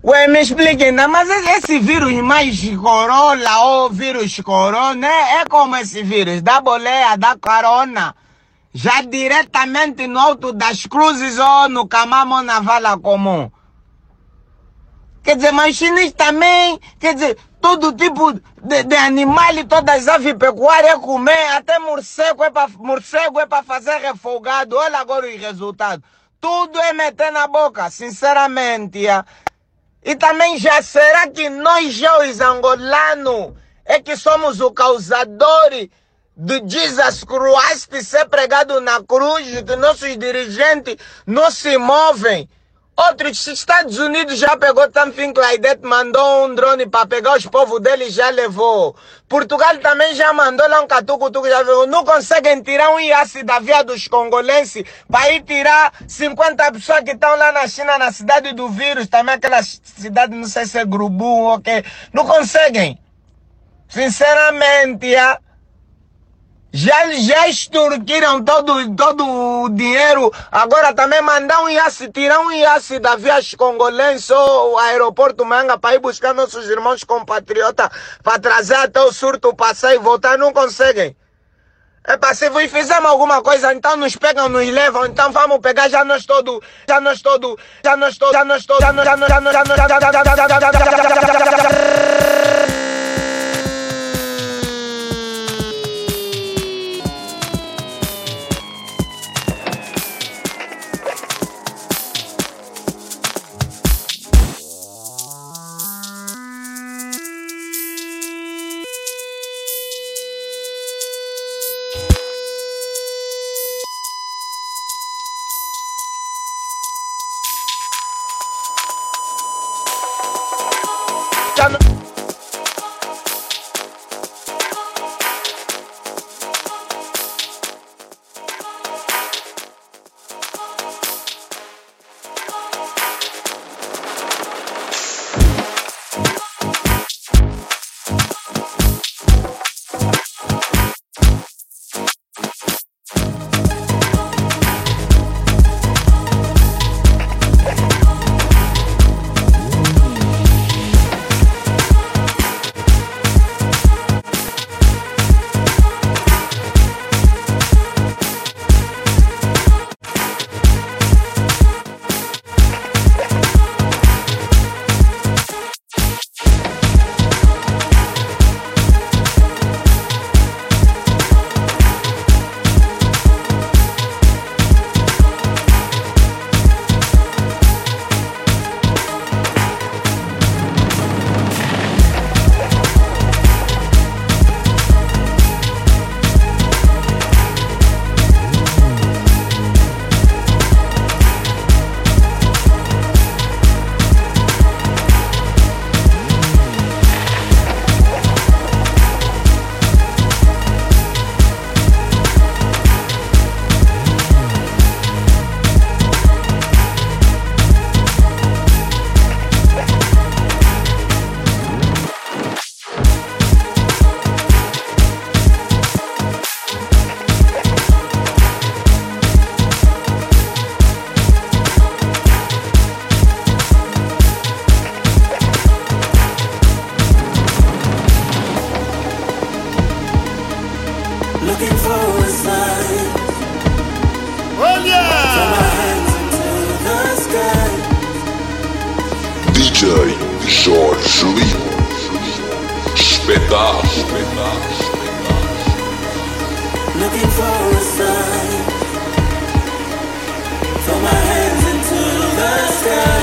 Ué, me explique ainda, mas esse vírus mais corolla ou vírus corona é como esse vírus da boleia, da corona. Já diretamente no alto das cruzes ou no camamo na vala comum. Quer dizer, mas chineses também, quer dizer, todo tipo de, de animal e todas as aves pecuárias é comer, até morcego é para morcego é para fazer refogado. Olha agora os resultados. Tudo é meter na boca, sinceramente. E também já será que nós já os angolanos é que somos o causador de Jesus Christ ser pregado na cruz, que nossos dirigentes não se movem. Outros Estados Unidos já pegou também Claudette, mandou um drone para pegar os povos dele já levou. Portugal também já mandou lá um catucutuco, já levou. Não conseguem tirar um IAC da via dos congolenses para ir tirar 50 pessoas que estão lá na China, na cidade do vírus, também aquela cidade, não sei se é Grubu, ok. Não conseguem. Sinceramente, yeah. Já, já extorquiram todo, todo o dinheiro. Agora também mandar um IAC, tirar um IAC da via congolense ou aeroporto Manga para ir buscar nossos irmãos compatriotas para trazer até o surto passar e voltar. Não conseguem. É para se fizemos alguma coisa, então nos pegam, nos levam, então vamos pegar já nós todo, já nós todo, já nós todo, já nós todo, já nós, já nós, já nós, já nós, já nós, já nós, já nós, já nós, John DJ Jorge Lee. Espetáculo. Looking for a sign. Throw my hands into the sky.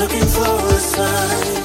Looking for a sign.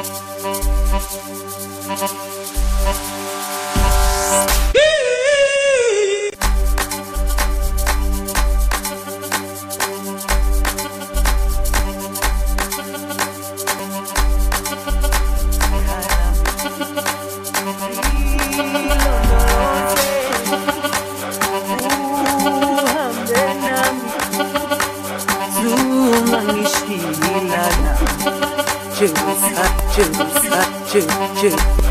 Thank you. Choo choo choo.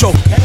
Choke.